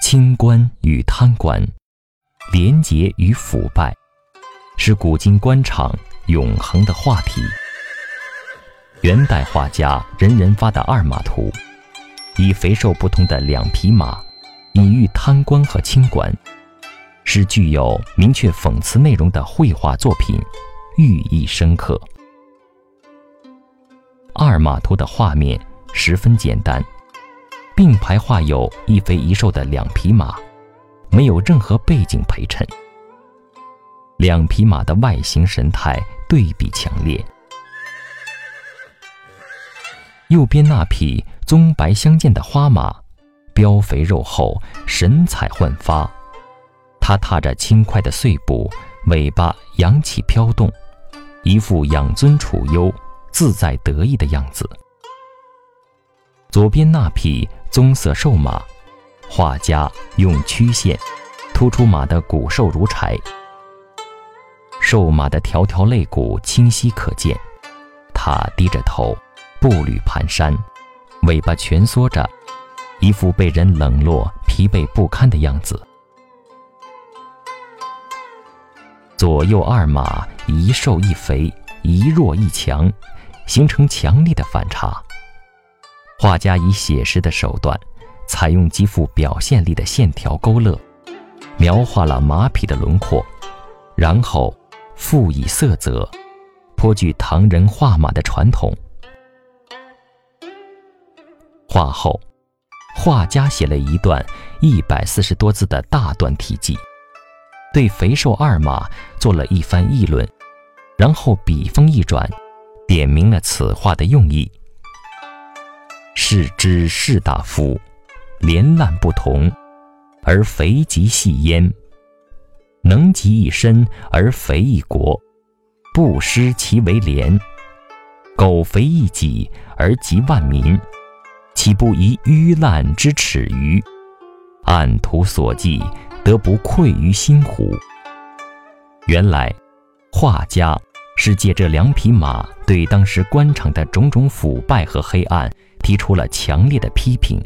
清官与贪官，廉洁与腐败，是古今官场永恒的话题。元代画家任人发的《二马图》，以肥瘦不同的两匹马，隐喻贪官和清官，是具有明确讽刺内容的绘画作品，寓意深刻。《二马图》的画面十分简单，并排画有一肥一瘦的两匹马，没有任何背景陪衬。两匹马的外形神态对比强烈。右边那匹棕白相间的花马，膘肥肉厚，神采焕发。它踏着轻快的碎步，尾巴扬起飘动，一副养尊处优、自在得意的样子。左边那匹棕色瘦马，画家用曲线突出马的骨瘦如柴，瘦马的条条肋骨清晰可见，它低着头。步履蹒跚，尾巴蜷缩着，一副被人冷落、疲惫不堪的样子。左右二马，一瘦一肥，一弱一强，形成强烈的反差。画家以写实的手段，采用极富表现力的线条勾勒，描画了马匹的轮廓，然后赋以色泽，颇具唐人画马的传统。画后，画家写了一段一百四十多字的大段题记，对肥瘦二马做了一番议论，然后笔锋一转，点明了此画的用意：是之士大夫，连烂不同，而肥极细焉；能及一身而肥一国，不失其为廉；苟肥一己而及万民。岂不以淤烂之耻于？按图所记，得不愧于心乎？原来，画家是借这两匹马，对当时官场的种种腐败和黑暗提出了强烈的批评，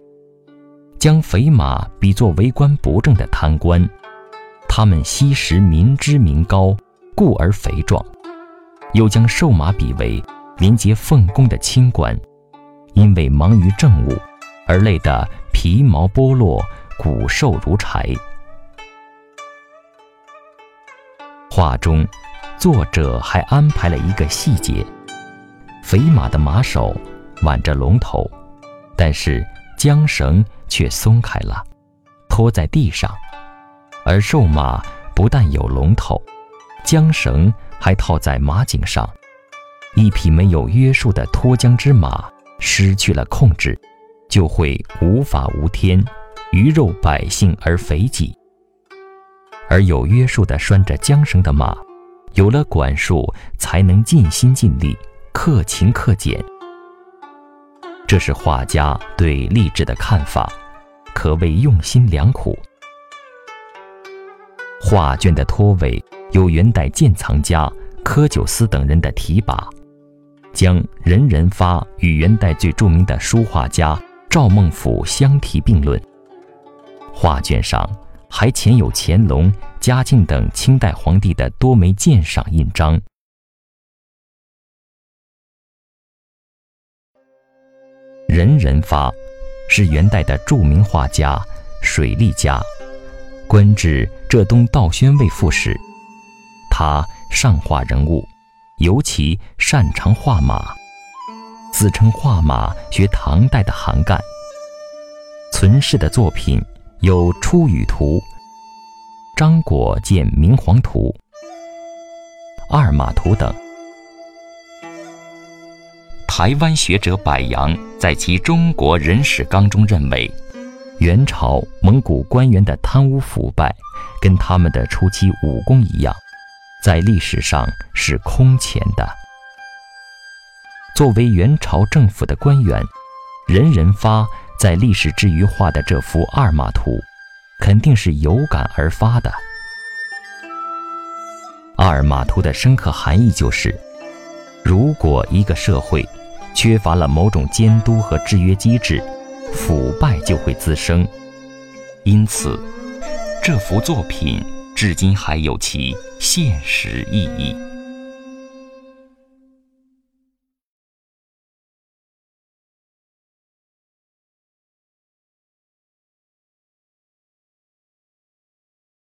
将肥马比作为官不正的贪官，他们吸食民脂民膏，故而肥壮；又将瘦马比为廉洁奉公的清官。因为忙于政务，而累得皮毛剥落，骨瘦如柴。画中，作者还安排了一个细节：肥马的马首挽着龙头，但是缰绳却松开了，拖在地上；而瘦马不但有龙头，缰绳还套在马颈上。一匹没有约束的脱缰之马。失去了控制，就会无法无天，鱼肉百姓而肥己；而有约束的拴着缰绳的马，有了管束，才能尽心尽力，克勤克俭。这是画家对励志的看法，可谓用心良苦。画卷的托尾有元代鉴藏家柯九思等人的题跋。将任人发与元代最著名的书画家赵孟俯相提并论。画卷上还前有乾隆、嘉靖等清代皇帝的多枚鉴赏印章。任人发是元代的著名画家、水利家，官至浙东道宣慰副使。他善画人物。尤其擅长画马，自称画马学唐代的韩干。存世的作品有《出羽图》《张果见明皇图》《二马图》等。台湾学者柏杨在其《中国人史纲》中认为，元朝蒙古官员的贪污腐败，跟他们的初期武功一样。在历史上是空前的。作为元朝政府的官员，人人发在历史之余画的这幅二马图，肯定是有感而发的。二马图的深刻含义就是：如果一个社会缺乏了某种监督和制约机制，腐败就会滋生。因此，这幅作品至今还有其现实意义。